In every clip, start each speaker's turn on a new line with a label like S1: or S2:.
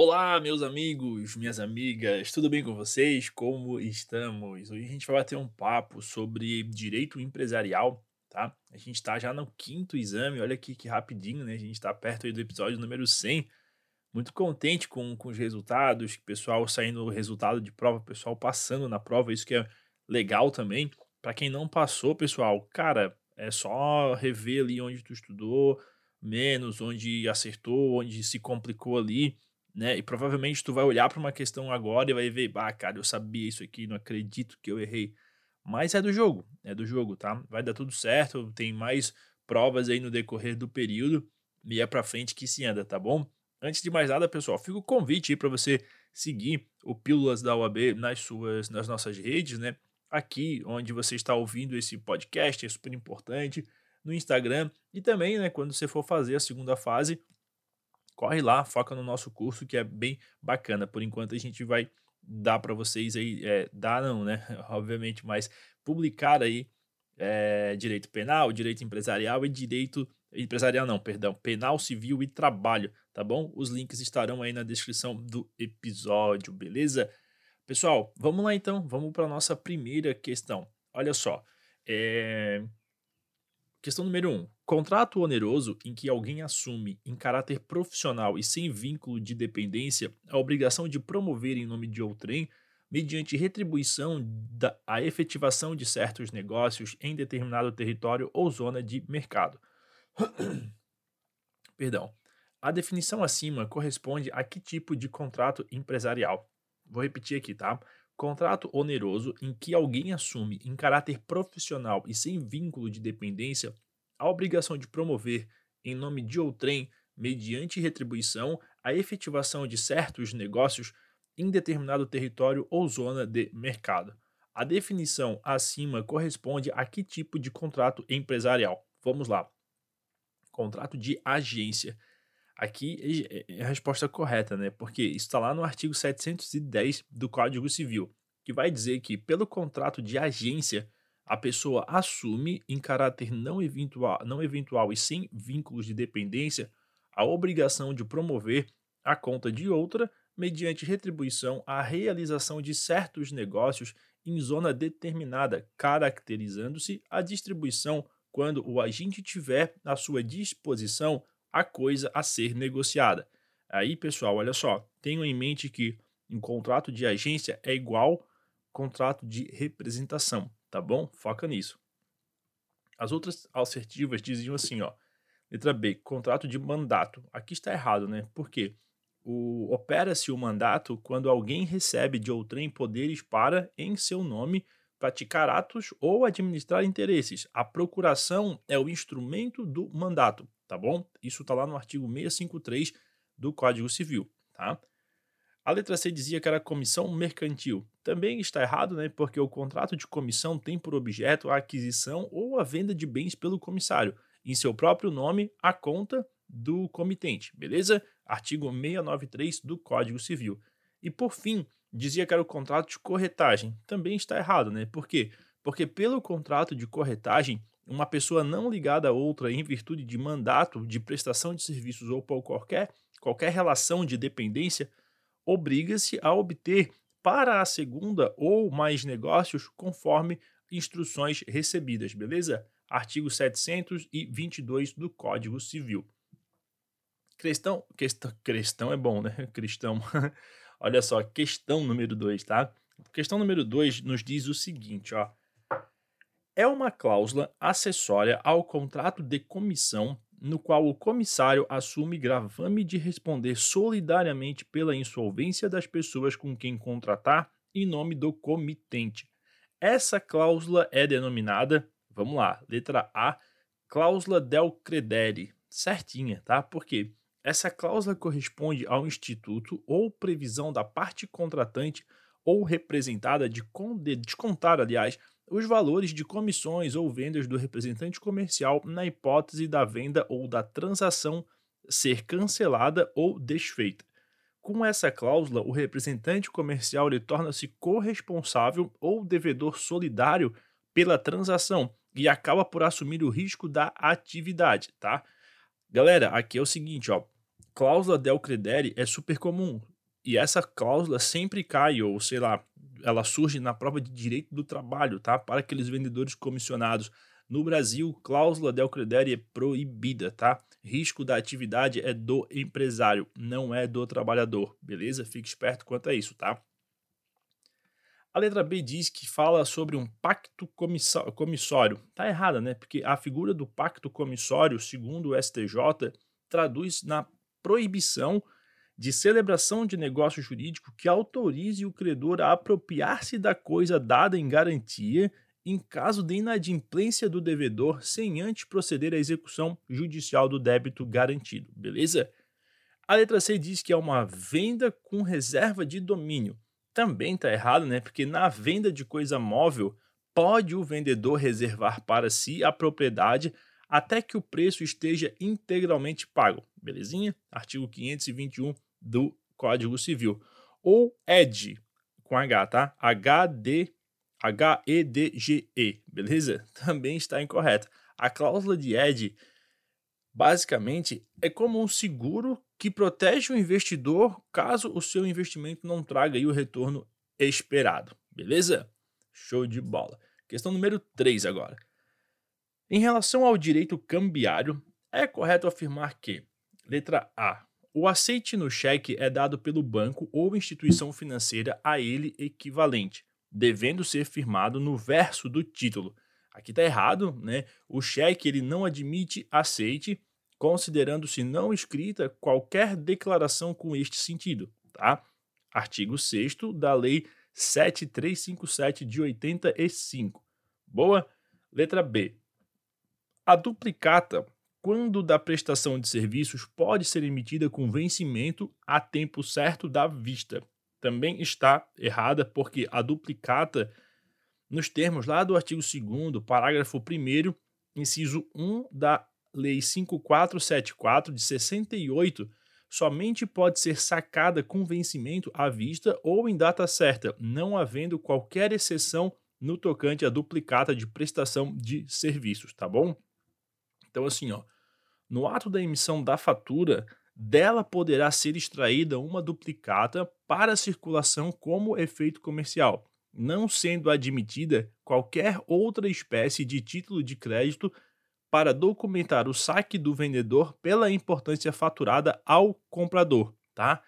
S1: Olá, meus amigos, minhas amigas, tudo bem com vocês? Como estamos? Hoje a gente vai bater um papo sobre direito empresarial, tá? A gente está já no quinto exame, olha aqui que rapidinho, né? A gente está perto do episódio número 100. Muito contente com, com os resultados, pessoal saindo o resultado de prova, pessoal passando na prova, isso que é legal também. Para quem não passou, pessoal, cara, é só rever ali onde tu estudou, menos, onde acertou, onde se complicou ali, né? E provavelmente tu vai olhar para uma questão agora e vai ver, ah, cara, eu sabia isso aqui, não acredito que eu errei. Mas é do jogo, é do jogo, tá? Vai dar tudo certo, tem mais provas aí no decorrer do período e é para frente que se anda, tá bom? Antes de mais nada, pessoal, fica o convite aí para você seguir o Pílulas da UAB nas suas nas nossas redes, né? Aqui onde você está ouvindo esse podcast é super importante no Instagram e também, né, quando você for fazer a segunda fase, corre lá, foca no nosso curso que é bem bacana. Por enquanto a gente vai dar para vocês aí, é, dar não, né, obviamente, mas publicar aí é, direito penal, direito empresarial e direito empresarial não, perdão, penal, civil e trabalho, tá bom? Os links estarão aí na descrição do episódio, beleza? Pessoal, vamos lá então, vamos para nossa primeira questão. Olha só, é, Questão número 1. Um, contrato oneroso em que alguém assume, em caráter profissional e sem vínculo de dependência, a obrigação de promover em nome de outrem, mediante retribuição, da, a efetivação de certos negócios em determinado território ou zona de mercado. Perdão. A definição acima corresponde a que tipo de contrato empresarial? Vou repetir aqui, tá? Contrato oneroso em que alguém assume, em caráter profissional e sem vínculo de dependência, a obrigação de promover, em nome de outrem, mediante retribuição, a efetivação de certos negócios em determinado território ou zona de mercado. A definição acima corresponde a que tipo de contrato empresarial? Vamos lá. Contrato de agência Aqui é, é a resposta correta, né? Porque está lá no artigo 710 do Código Civil, que vai dizer que, pelo contrato de agência, a pessoa assume, em caráter não eventual, não eventual e sem vínculos de dependência, a obrigação de promover, a conta de outra, mediante retribuição, a realização de certos negócios em zona determinada, caracterizando-se a distribuição quando o agente tiver à sua disposição a coisa a ser negociada. Aí, pessoal, olha só, tenham em mente que um contrato de agência é igual contrato de representação, tá bom? Foca nisso. As outras assertivas diziam assim, ó, letra B, contrato de mandato. Aqui está errado, né? Por quê? opera-se o mandato quando alguém recebe de outrem poderes para, em seu nome, praticar atos ou administrar interesses. A procuração é o instrumento do mandato tá bom? Isso está lá no artigo 653 do Código Civil, tá? A letra C dizia que era comissão mercantil. Também está errado, né? Porque o contrato de comissão tem por objeto a aquisição ou a venda de bens pelo comissário, em seu próprio nome, a conta do comitente, beleza? Artigo 693 do Código Civil. E por fim, dizia que era o contrato de corretagem. Também está errado, né? Por quê? Porque pelo contrato de corretagem, uma pessoa não ligada a outra em virtude de mandato de prestação de serviços ou por qualquer, qualquer relação de dependência, obriga-se a obter para a segunda ou mais negócios conforme instruções recebidas, beleza? Artigo 722 do Código Civil. Cristão, questão, cristão é bom, né? Cristão. Olha só, questão número 2, tá? Questão número 2 nos diz o seguinte, ó é uma cláusula acessória ao contrato de comissão, no qual o comissário assume gravame de responder solidariamente pela insolvência das pessoas com quem contratar em nome do comitente. Essa cláusula é denominada, vamos lá, letra A, cláusula del credere, certinha, tá? Porque essa cláusula corresponde ao instituto ou previsão da parte contratante ou representada de descontar, aliás, os valores de comissões ou vendas do representante comercial na hipótese da venda ou da transação ser cancelada ou desfeita. Com essa cláusula, o representante comercial torna-se corresponsável ou devedor solidário pela transação e acaba por assumir o risco da atividade, tá? Galera, aqui é o seguinte, ó. cláusula del credere é super comum. E essa cláusula sempre cai, ou sei lá, ela surge na prova de direito do trabalho, tá? Para aqueles vendedores comissionados. No Brasil, cláusula del credere é proibida, tá? Risco da atividade é do empresário, não é do trabalhador, beleza? Fique esperto quanto a isso, tá? A letra B diz que fala sobre um pacto comissório. Tá errada, né? Porque a figura do pacto comissório, segundo o STJ, traduz na proibição de celebração de negócio jurídico que autorize o credor a apropriar-se da coisa dada em garantia em caso de inadimplência do devedor sem antes proceder à execução judicial do débito garantido, beleza? A letra C diz que é uma venda com reserva de domínio. Também está errado, né? Porque na venda de coisa móvel, pode o vendedor reservar para si a propriedade até que o preço esteja integralmente pago. Belezinha? Artigo 521 do Código Civil. Ou ED, com H, tá? HD, H-E-D-G-E, beleza? Também está incorreto. A cláusula de ED, basicamente, é como um seguro que protege o investidor caso o seu investimento não traga o retorno esperado, beleza? Show de bola. Questão número 3 agora. Em relação ao direito cambiário, é correto afirmar que, letra A, o aceite no cheque é dado pelo banco ou instituição financeira a ele equivalente, devendo ser firmado no verso do título. Aqui está errado, né? O cheque ele não admite aceite, considerando-se não escrita qualquer declaração com este sentido, tá? Artigo 6 da Lei 7357 de 85. Boa? Letra B. A duplicata, quando da prestação de serviços, pode ser emitida com vencimento a tempo certo da vista. Também está errada porque a duplicata, nos termos lá do artigo 2 parágrafo 1 inciso 1 da Lei 5474 de 68, somente pode ser sacada com vencimento à vista ou em data certa, não havendo qualquer exceção no tocante à duplicata de prestação de serviços, tá bom? Então, assim, ó, no ato da emissão da fatura, dela poderá ser extraída uma duplicata para circulação como efeito comercial, não sendo admitida qualquer outra espécie de título de crédito para documentar o saque do vendedor pela importância faturada ao comprador, tá?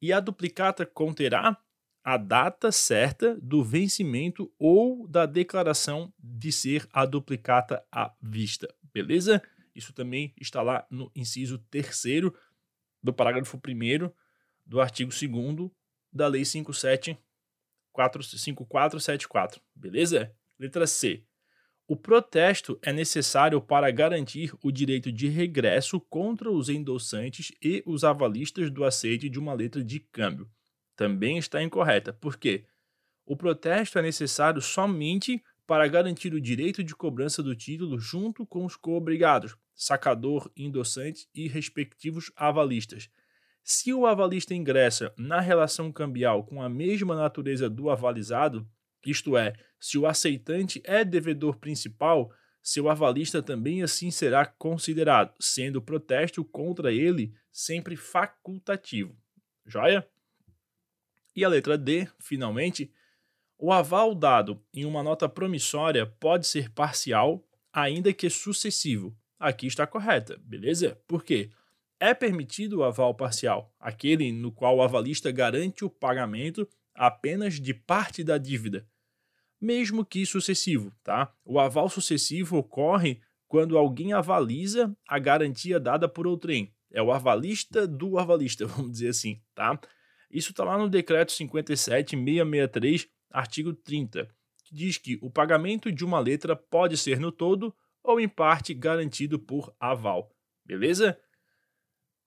S1: E a duplicata conterá a data certa do vencimento ou da declaração de ser a duplicata à vista beleza? Isso também está lá no inciso terceiro do parágrafo 1 do artigo 2 da Lei 5474, beleza? Letra C. O protesto é necessário para garantir o direito de regresso contra os endossantes e os avalistas do aceite de uma letra de câmbio. Também está incorreta, porque o protesto é necessário somente para garantir o direito de cobrança do título junto com os coobrigados, sacador, endossante e respectivos avalistas. Se o avalista ingressa na relação cambial com a mesma natureza do avalizado, isto é, se o aceitante é devedor principal, seu avalista também assim será considerado, sendo o protesto contra ele sempre facultativo. Joia? E a letra D, finalmente, o aval dado em uma nota promissória pode ser parcial, ainda que sucessivo. Aqui está correta, beleza? Por quê? É permitido o aval parcial, aquele no qual o avalista garante o pagamento apenas de parte da dívida, mesmo que sucessivo, tá? O aval sucessivo ocorre quando alguém avaliza a garantia dada por outrem. É o avalista do avalista, vamos dizer assim, tá? Isso está lá no decreto 57663 artigo 30, que diz que o pagamento de uma letra pode ser no todo ou em parte garantido por aval. Beleza?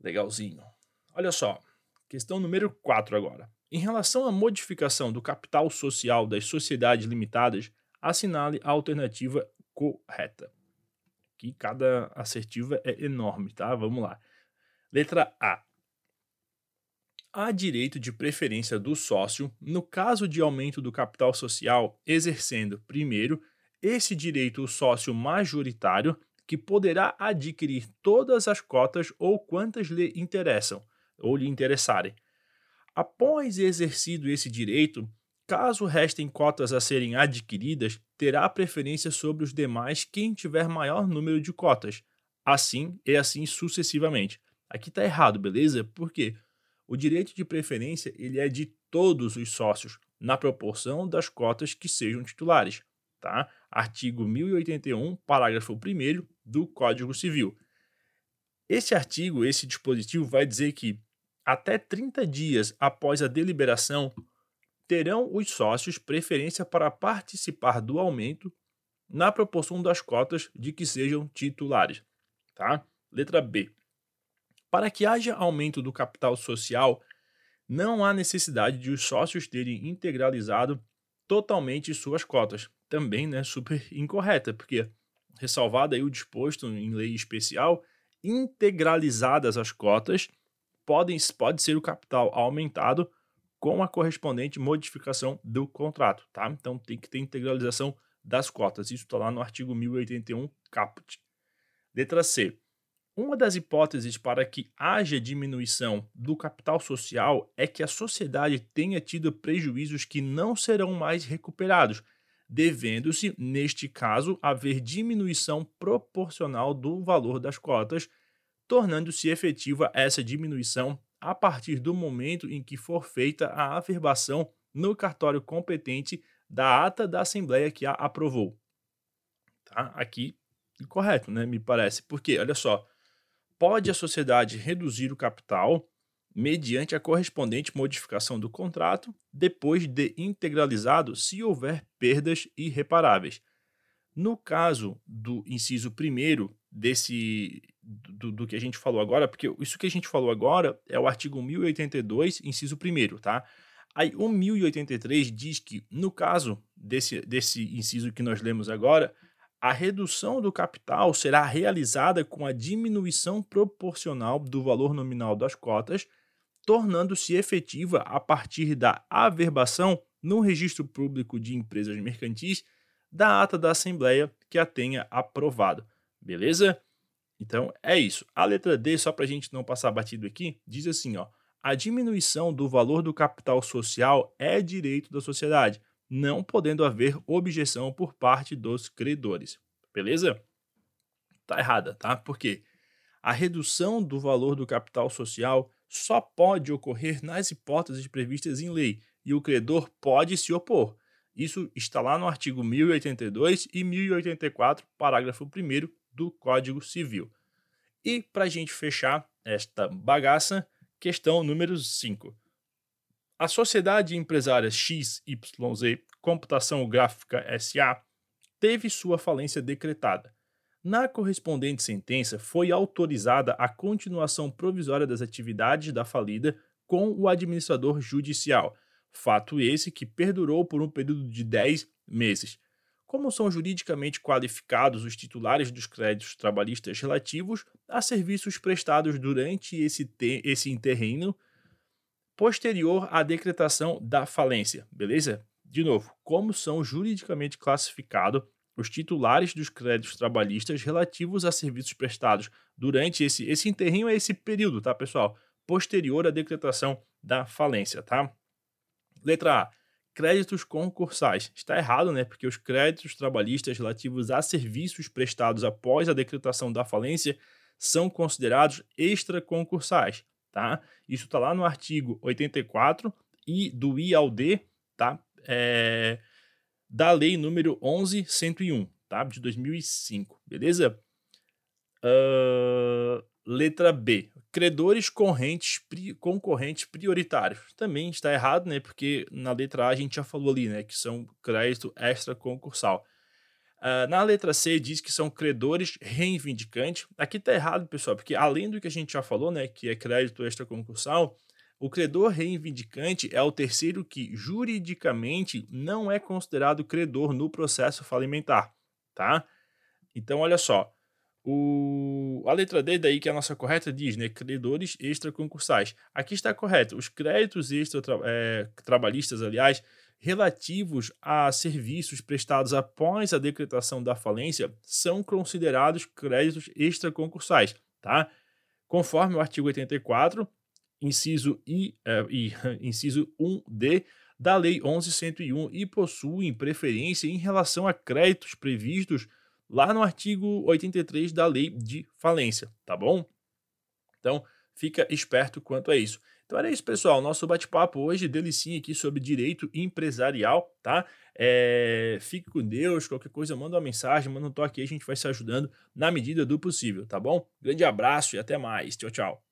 S1: Legalzinho. Olha só, questão número 4 agora. Em relação à modificação do capital social das sociedades limitadas, assinale a alternativa correta. Aqui cada assertiva é enorme, tá? Vamos lá. Letra A há direito de preferência do sócio no caso de aumento do capital social, exercendo, primeiro, esse direito o sócio majoritário, que poderá adquirir todas as cotas ou quantas lhe interessam ou lhe interessarem. Após exercido esse direito, caso restem cotas a serem adquiridas, terá preferência sobre os demais quem tiver maior número de cotas. Assim e assim sucessivamente. Aqui está errado, beleza? Porque o direito de preferência ele é de todos os sócios, na proporção das cotas que sejam titulares. Tá? Artigo 1081, parágrafo 1 do Código Civil. Esse artigo, esse dispositivo, vai dizer que até 30 dias após a deliberação, terão os sócios preferência para participar do aumento na proporção das cotas de que sejam titulares. Tá? Letra B. Para que haja aumento do capital social, não há necessidade de os sócios terem integralizado totalmente suas cotas. Também, né, super incorreta, porque ressalvado aí o disposto em lei especial, integralizadas as cotas, podem, pode ser o capital aumentado com a correspondente modificação do contrato, tá? Então tem que ter integralização das cotas. Isso está lá no artigo 1081 caput. Letra C. Uma das hipóteses para que haja diminuição do capital social é que a sociedade tenha tido prejuízos que não serão mais recuperados, devendo-se, neste caso, haver diminuição proporcional do valor das cotas, tornando-se efetiva essa diminuição a partir do momento em que for feita a averbação no cartório competente da ata da Assembleia que a aprovou. Tá? Aqui, correto, né? Me parece. Porque, olha só, pode a sociedade reduzir o capital mediante a correspondente modificação do contrato, depois de integralizado, se houver perdas irreparáveis. No caso do inciso primeiro desse do, do, que a gente falou agora, porque isso que a gente falou agora é o artigo 1082, inciso primeiro, tá? Aí o 1083 diz que no caso desse desse inciso que nós lemos agora, a redução do capital será realizada com a diminuição proporcional do valor nominal das cotas, tornando-se efetiva a partir da averbação no registro público de empresas mercantis da ata da Assembleia que a tenha aprovado. Beleza? Então é isso. A letra D, só para a gente não passar batido aqui, diz assim: ó, a diminuição do valor do capital social é direito da sociedade não podendo haver objeção por parte dos credores. Beleza? Tá errada, tá? Porque a redução do valor do capital social só pode ocorrer nas hipóteses previstas em lei e o credor pode se opor. Isso está lá no artigo 1082 e 1084, parágrafo 1 do Código Civil. E para a gente fechar esta bagaça, questão número 5. A sociedade empresária XYZ Computação Gráfica SA teve sua falência decretada. Na correspondente sentença, foi autorizada a continuação provisória das atividades da falida com o administrador judicial, fato esse que perdurou por um período de 10 meses. Como são juridicamente qualificados os titulares dos créditos trabalhistas relativos a serviços prestados durante esse, esse posterior à decretação da falência, beleza? De novo, como são juridicamente classificados os titulares dos créditos trabalhistas relativos a serviços prestados durante esse esse interrinho é esse período, tá, pessoal? Posterior à decretação da falência, tá? Letra A. Créditos concursais. Está errado, né? Porque os créditos trabalhistas relativos a serviços prestados após a decretação da falência são considerados extraconcursais tá? Isso está lá no artigo 84 e do I ao D, tá? É, da lei número 11101, tá? De 2005, beleza? Uh, letra B. Credores correntes, pri, concorrentes prioritários. Também está errado, né? Porque na letra A a gente já falou ali, né? Que são crédito extra concursal. Uh, na letra C diz que são credores reivindicantes. Aqui está errado, pessoal, porque além do que a gente já falou, né, que é crédito extra concursal, o credor reivindicante é o terceiro que juridicamente não é considerado credor no processo falimentar, tá? Então, olha só, o, a letra D daí, que é a nossa correta, diz, né, credores extraconcursais. Aqui está correto, os créditos extra, é, trabalhistas, aliás, relativos a serviços prestados após a decretação da falência são considerados créditos extraconcursais, tá? Conforme o artigo 84, inciso I, eh, I inciso 1D da Lei 11.101 e possuem preferência em relação a créditos previstos lá no artigo 83 da Lei de Falência, tá bom? Então, fica esperto quanto a isso. Então era isso, pessoal. Nosso bate-papo hoje, delicinha aqui sobre direito empresarial, tá? É, fique com Deus, qualquer coisa, manda uma mensagem, manda um toque aí, a gente vai se ajudando na medida do possível, tá bom? Grande abraço e até mais. Tchau, tchau.